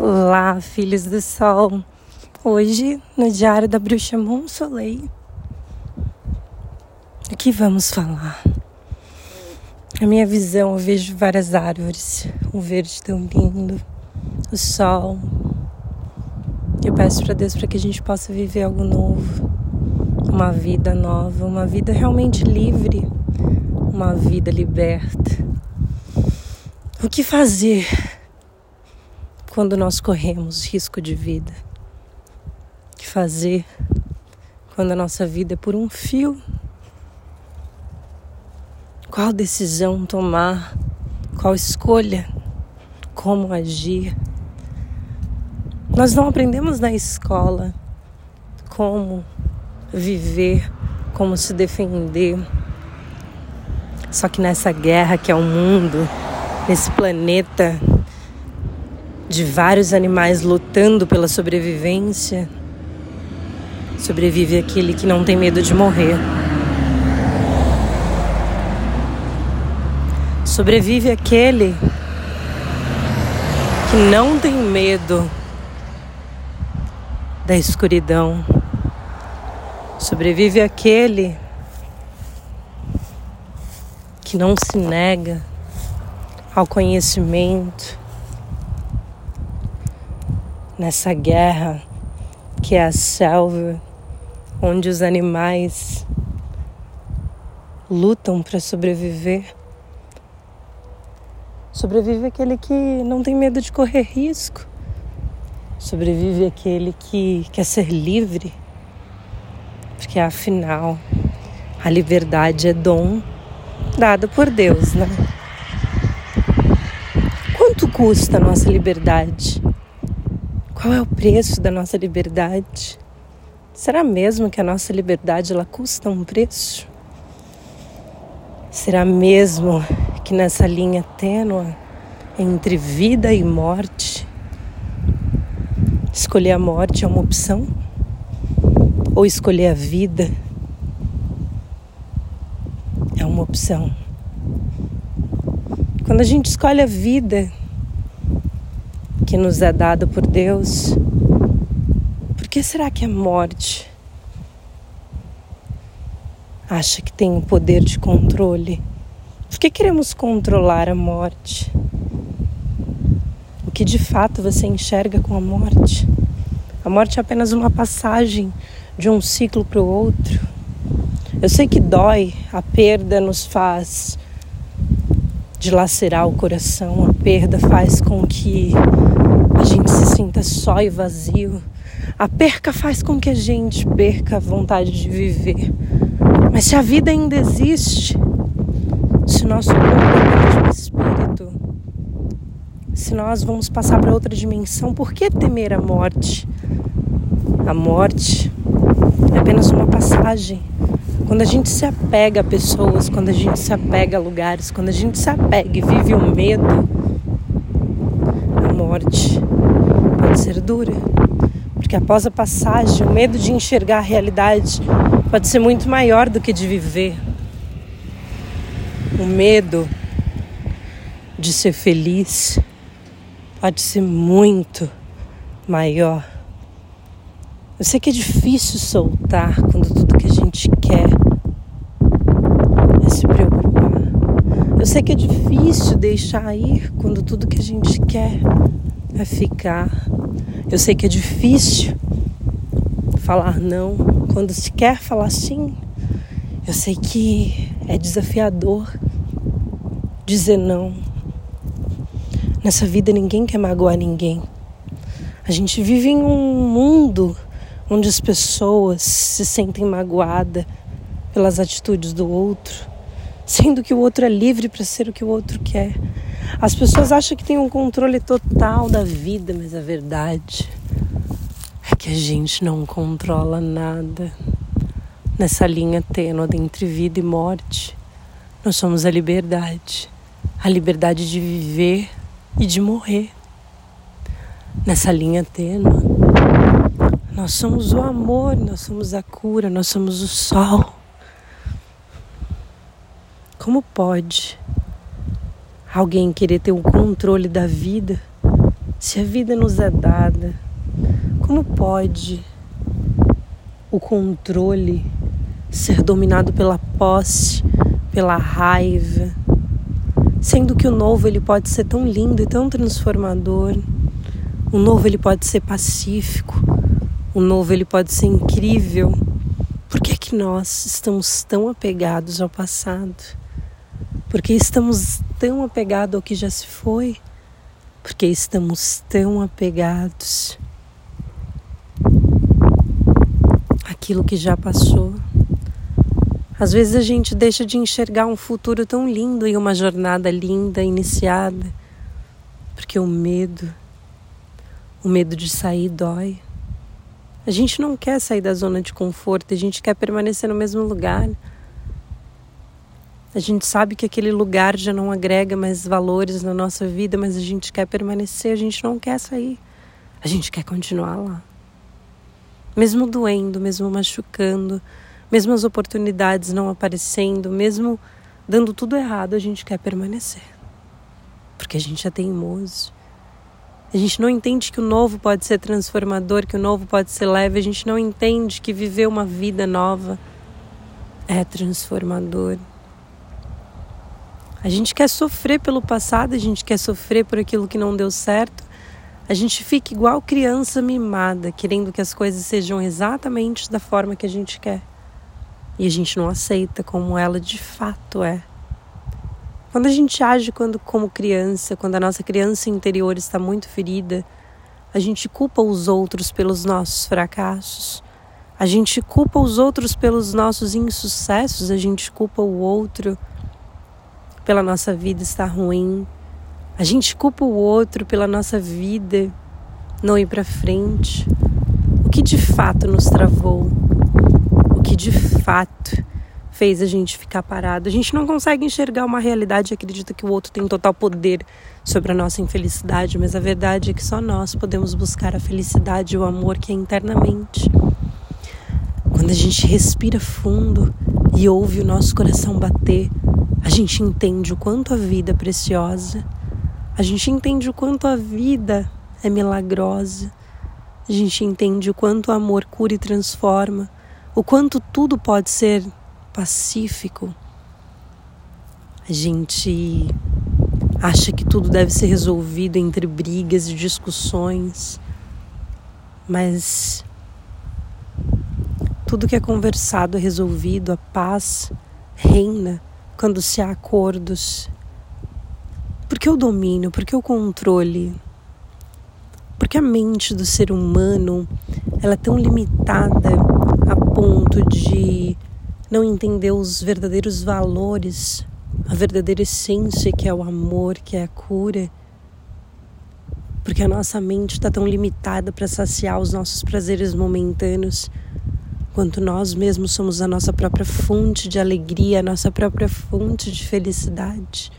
Olá, filhos do sol. Hoje, no Diário da Bruxa Monsoleil, o que vamos falar? A minha visão, eu vejo várias árvores, um verde tão lindo, o sol. Eu peço para Deus para que a gente possa viver algo novo, uma vida nova, uma vida realmente livre, uma vida liberta. O que fazer? Quando nós corremos risco de vida? Que fazer quando a nossa vida é por um fio? Qual decisão tomar? Qual escolha? Como agir? Nós não aprendemos na escola como viver, como se defender. Só que nessa guerra que é o mundo, nesse planeta de vários animais lutando pela sobrevivência, sobrevive aquele que não tem medo de morrer. Sobrevive aquele que não tem medo da escuridão. Sobrevive aquele que não se nega ao conhecimento nessa guerra que é a selva, onde os animais lutam para sobreviver. Sobrevive aquele que não tem medo de correr risco. Sobrevive aquele que quer ser livre. Porque afinal, a liberdade é dom dado por Deus, né? Quanto custa a nossa liberdade? Qual é o preço da nossa liberdade? Será mesmo que a nossa liberdade ela custa um preço? Será mesmo que nessa linha tênua entre vida e morte, escolher a morte é uma opção? Ou escolher a vida é uma opção? Quando a gente escolhe a vida, que nos é dado por Deus, por que será que a morte acha que tem o poder de controle? Por que queremos controlar a morte? O que de fato você enxerga com a morte? A morte é apenas uma passagem de um ciclo para o outro. Eu sei que dói, a perda nos faz dilacerar o coração, a perda faz com que a gente se sinta só e vazio. A perca faz com que a gente perca a vontade de viver. Mas se a vida ainda existe, se nosso corpo é um espírito, se nós vamos passar para outra dimensão, por que temer a morte? A morte é apenas uma passagem. Quando a gente se apega a pessoas, quando a gente se apega a lugares, quando a gente se apega e vive o medo, a morte ser dura. Porque após a passagem, o medo de enxergar a realidade pode ser muito maior do que de viver. O medo de ser feliz pode ser muito maior. Eu sei que é difícil soltar quando tudo que a gente quer é se preocupar. Eu sei que é difícil deixar ir quando tudo que a gente quer é ficar. Eu sei que é difícil falar não quando se quer falar sim. Eu sei que é desafiador dizer não. Nessa vida ninguém quer magoar ninguém. A gente vive em um mundo onde as pessoas se sentem magoadas pelas atitudes do outro, sendo que o outro é livre para ser o que o outro quer. As pessoas acham que tem um controle total da vida, mas a verdade é que a gente não controla nada. Nessa linha tênue entre vida e morte, nós somos a liberdade, a liberdade de viver e de morrer. Nessa linha tênue, nós somos o amor, nós somos a cura, nós somos o sol. Como pode alguém querer ter o controle da vida Se a vida nos é dada, como pode o controle ser dominado pela posse, pela raiva, sendo que o novo ele pode ser tão lindo e tão transformador. O novo ele pode ser pacífico, o novo ele pode ser incrível. Por que é que nós estamos tão apegados ao passado? Porque estamos tão apegados ao que já se foi? Porque estamos tão apegados àquilo que já passou? Às vezes a gente deixa de enxergar um futuro tão lindo e uma jornada linda iniciada, porque o medo, o medo de sair dói. A gente não quer sair da zona de conforto, a gente quer permanecer no mesmo lugar. A gente sabe que aquele lugar já não agrega mais valores na nossa vida, mas a gente quer permanecer, a gente não quer sair. A gente quer continuar lá. Mesmo doendo, mesmo machucando, mesmo as oportunidades não aparecendo, mesmo dando tudo errado, a gente quer permanecer. Porque a gente é teimoso. A gente não entende que o novo pode ser transformador, que o novo pode ser leve, a gente não entende que viver uma vida nova é transformador. A gente quer sofrer pelo passado, a gente quer sofrer por aquilo que não deu certo. A gente fica igual criança mimada, querendo que as coisas sejam exatamente da forma que a gente quer e a gente não aceita como ela de fato é. Quando a gente age quando, como criança, quando a nossa criança interior está muito ferida, a gente culpa os outros pelos nossos fracassos, a gente culpa os outros pelos nossos insucessos, a gente culpa o outro pela nossa vida estar ruim, a gente culpa o outro pela nossa vida não ir para frente. O que de fato nos travou? que de fato fez a gente ficar parado. A gente não consegue enxergar uma realidade e acredita que o outro tem total poder sobre a nossa infelicidade, mas a verdade é que só nós podemos buscar a felicidade e o amor que é internamente. Quando a gente respira fundo e ouve o nosso coração bater, a gente entende o quanto a vida é preciosa, a gente entende o quanto a vida é milagrosa, a gente entende o quanto o amor cura e transforma. O quanto tudo pode ser pacífico. A gente acha que tudo deve ser resolvido entre brigas e discussões, mas tudo que é conversado é resolvido, a paz reina quando se há acordos. Porque o domínio, porque o controle, porque a mente do ser humano ela é tão limitada a ponto de não entender os verdadeiros valores, a verdadeira essência que é o amor, que é a cura. Porque a nossa mente está tão limitada para saciar os nossos prazeres momentâneos, quanto nós mesmos somos a nossa própria fonte de alegria, a nossa própria fonte de felicidade.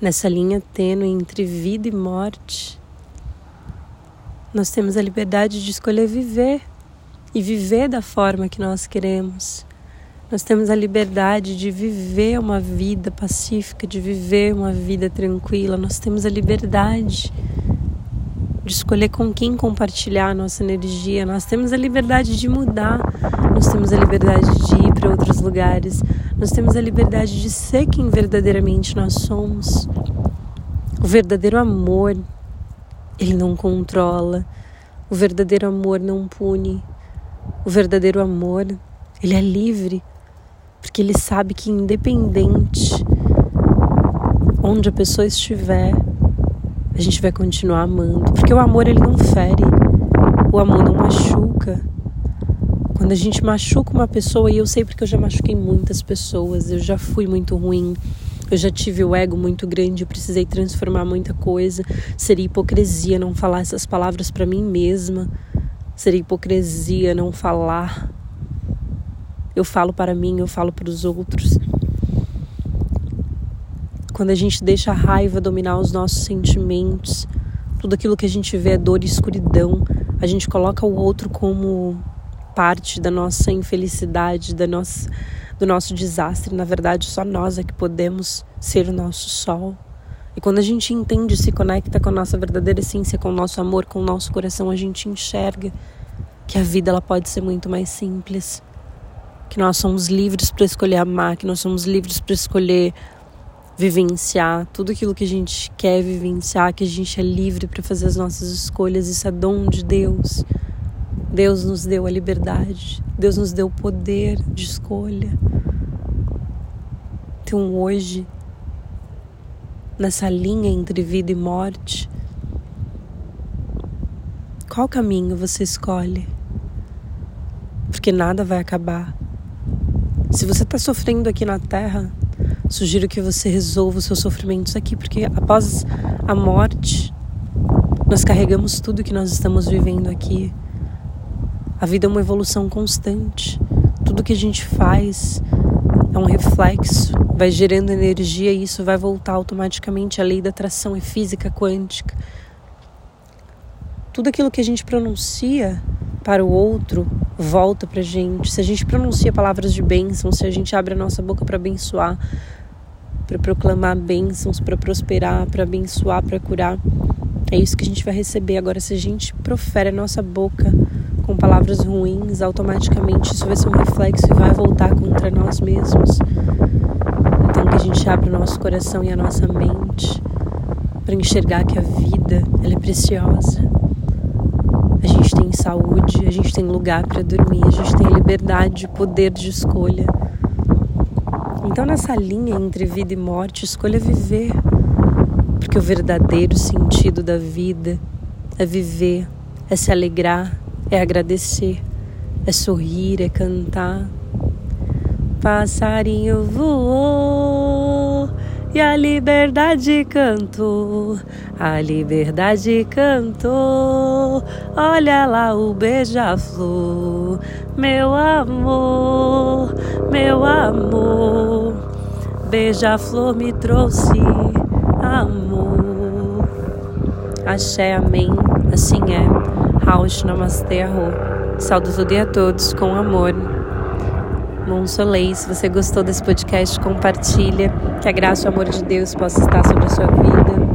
Nessa linha tênue entre vida e morte, nós temos a liberdade de escolher viver e viver da forma que nós queremos. Nós temos a liberdade de viver uma vida pacífica, de viver uma vida tranquila. Nós temos a liberdade de escolher com quem compartilhar a nossa energia. Nós temos a liberdade de mudar. Nós temos a liberdade de ir para outros lugares. Nós temos a liberdade de ser quem verdadeiramente nós somos. O verdadeiro amor ele não controla. O verdadeiro amor não pune. O verdadeiro amor, ele é livre, porque ele sabe que independente onde a pessoa estiver, a gente vai continuar amando, porque o amor ele não fere. O amor não machuca. Quando a gente machuca uma pessoa, e eu sei porque eu já machuquei muitas pessoas, eu já fui muito ruim, eu já tive o ego muito grande, eu precisei transformar muita coisa. Seria hipocrisia não falar essas palavras para mim mesma. Seria hipocrisia não falar. Eu falo para mim, eu falo para os outros. Quando a gente deixa a raiva dominar os nossos sentimentos, tudo aquilo que a gente vê é dor e escuridão, a gente coloca o outro como parte da nossa infelicidade, da nossa do nosso desastre. Na verdade, só nós é que podemos ser o nosso sol. E quando a gente entende, se conecta com a nossa verdadeira essência, com o nosso amor, com o nosso coração, a gente enxerga que a vida ela pode ser muito mais simples. Que nós somos livres para escolher amar, que nós somos livres para escolher vivenciar tudo aquilo que a gente quer vivenciar, que a gente é livre para fazer as nossas escolhas. Isso é dom de Deus. Deus nos deu a liberdade, Deus nos deu o poder de escolha. Então, hoje, nessa linha entre vida e morte, qual caminho você escolhe? Porque nada vai acabar. Se você está sofrendo aqui na Terra, sugiro que você resolva os seus sofrimentos aqui, porque após a morte, nós carregamos tudo que nós estamos vivendo aqui. A vida é uma evolução constante. Tudo que a gente faz é um reflexo, vai gerando energia e isso vai voltar automaticamente. A lei da atração é física quântica. Tudo aquilo que a gente pronuncia para o outro volta para gente. Se a gente pronuncia palavras de bênção, se a gente abre a nossa boca para abençoar, para proclamar bênçãos, para prosperar, para abençoar, para curar, é isso que a gente vai receber. Agora, se a gente profere a nossa boca com palavras ruins, automaticamente isso vai ser um reflexo e vai voltar contra nós mesmos. Então que a gente abra o nosso coração e a nossa mente para enxergar que a vida ela é preciosa. A gente tem saúde, a gente tem lugar para dormir, a gente tem liberdade, poder de escolha. Então nessa linha entre vida e morte, escolha viver, porque o verdadeiro sentido da vida é viver, é se alegrar, é agradecer, é sorrir, é cantar. Passarinho voou e a liberdade cantou, a liberdade cantou. Olha lá o beija-flor, meu amor, meu amor. Beija-flor me trouxe amor. Axé, amém, assim é. Raush Namastê Arro. Saúdo todo dia a todos com amor. Monsolei, se você gostou desse podcast, compartilha. Que a graça e o amor de Deus possa estar sobre a sua vida.